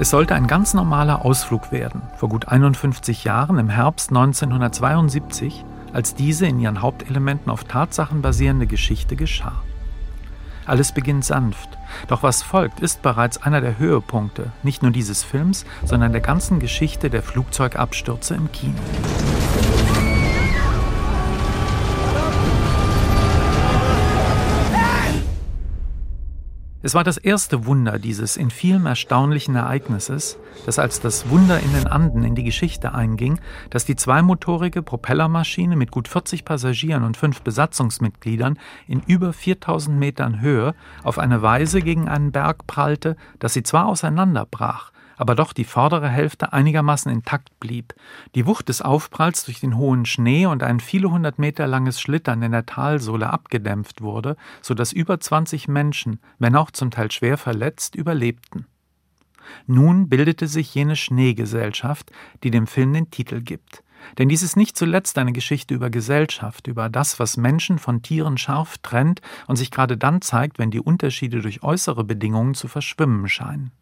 Es sollte ein ganz normaler Ausflug werden, vor gut 51 Jahren im Herbst 1972, als diese in ihren Hauptelementen auf Tatsachen basierende Geschichte geschah. Alles beginnt sanft, doch was folgt, ist bereits einer der Höhepunkte, nicht nur dieses Films, sondern der ganzen Geschichte der Flugzeugabstürze im Kino. Es war das erste Wunder dieses in vielem erstaunlichen Ereignisses, das als das Wunder in den Anden in die Geschichte einging, dass die zweimotorige Propellermaschine mit gut 40 Passagieren und fünf Besatzungsmitgliedern in über 4000 Metern Höhe auf eine Weise gegen einen Berg prallte, dass sie zwar auseinanderbrach, aber doch die vordere Hälfte einigermaßen intakt blieb. Die Wucht des Aufpralls durch den hohen Schnee und ein viele hundert Meter langes Schlittern in der Talsohle abgedämpft wurde, so dass über 20 Menschen, wenn auch zum Teil schwer verletzt, überlebten. Nun bildete sich jene Schneegesellschaft, die dem Film den Titel gibt. Denn dies ist nicht zuletzt eine Geschichte über Gesellschaft, über das, was Menschen von Tieren scharf trennt und sich gerade dann zeigt, wenn die Unterschiede durch äußere Bedingungen zu verschwimmen scheinen.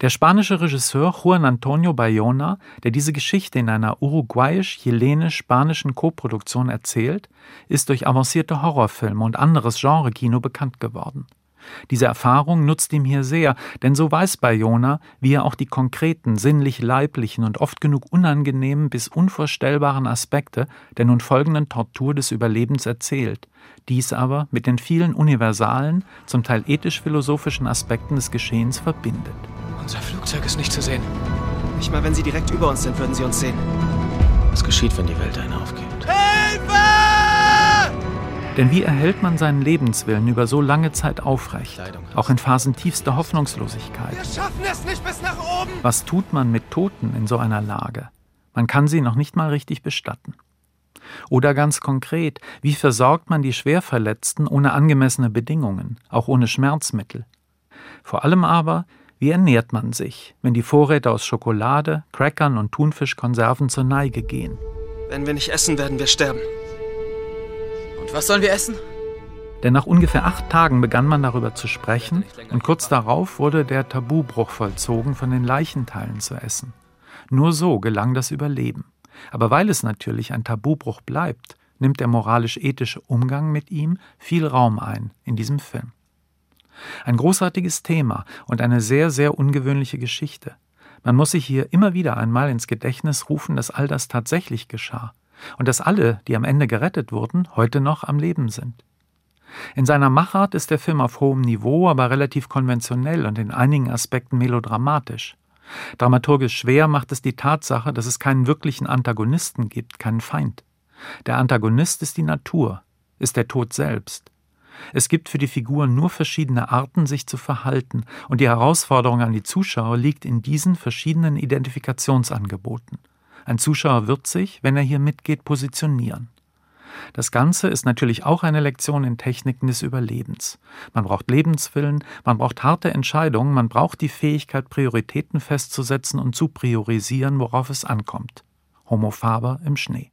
Der spanische Regisseur Juan Antonio Bayona, der diese Geschichte in einer uruguayisch-chilenisch-spanischen Koproduktion erzählt, ist durch avancierte Horrorfilme und anderes Genrekino bekannt geworden. Diese Erfahrung nutzt ihm hier sehr, denn so weiß Bayona, wie er auch die konkreten, sinnlich-leiblichen und oft genug unangenehmen bis unvorstellbaren Aspekte der nun folgenden Tortur des Überlebens erzählt, dies aber mit den vielen universalen, zum Teil ethisch-philosophischen Aspekten des Geschehens verbindet. Unser Flugzeug ist nicht zu sehen. Nicht mal, wenn Sie direkt über uns sind, würden Sie uns sehen. Was geschieht, wenn die Welt einen aufgibt? Hilfe! Denn wie erhält man seinen Lebenswillen über so lange Zeit aufrecht, auch in Phasen tiefster Hoffnungslosigkeit? Wir schaffen es nicht bis nach oben! Was tut man mit Toten in so einer Lage? Man kann sie noch nicht mal richtig bestatten. Oder ganz konkret, wie versorgt man die Schwerverletzten ohne angemessene Bedingungen, auch ohne Schmerzmittel? Vor allem aber, wie ernährt man sich, wenn die Vorräte aus Schokolade, Crackern und Thunfischkonserven zur Neige gehen? Wenn wir nicht essen, werden wir sterben. Und was sollen wir essen? Denn nach ungefähr acht Tagen begann man darüber zu sprechen und kurz darauf wurde der Tabubruch vollzogen, von den Leichenteilen zu essen. Nur so gelang das Überleben. Aber weil es natürlich ein Tabubruch bleibt, nimmt der moralisch-ethische Umgang mit ihm viel Raum ein in diesem Film. Ein großartiges Thema und eine sehr, sehr ungewöhnliche Geschichte. Man muss sich hier immer wieder einmal ins Gedächtnis rufen, dass all das tatsächlich geschah und dass alle, die am Ende gerettet wurden, heute noch am Leben sind. In seiner Machart ist der Film auf hohem Niveau, aber relativ konventionell und in einigen Aspekten melodramatisch. Dramaturgisch schwer macht es die Tatsache, dass es keinen wirklichen Antagonisten gibt, keinen Feind. Der Antagonist ist die Natur, ist der Tod selbst. Es gibt für die Figuren nur verschiedene Arten, sich zu verhalten, und die Herausforderung an die Zuschauer liegt in diesen verschiedenen Identifikationsangeboten. Ein Zuschauer wird sich, wenn er hier mitgeht, positionieren. Das Ganze ist natürlich auch eine Lektion in Techniken des Überlebens. Man braucht Lebenswillen, man braucht harte Entscheidungen, man braucht die Fähigkeit, Prioritäten festzusetzen und zu priorisieren, worauf es ankommt. Homo faber im Schnee.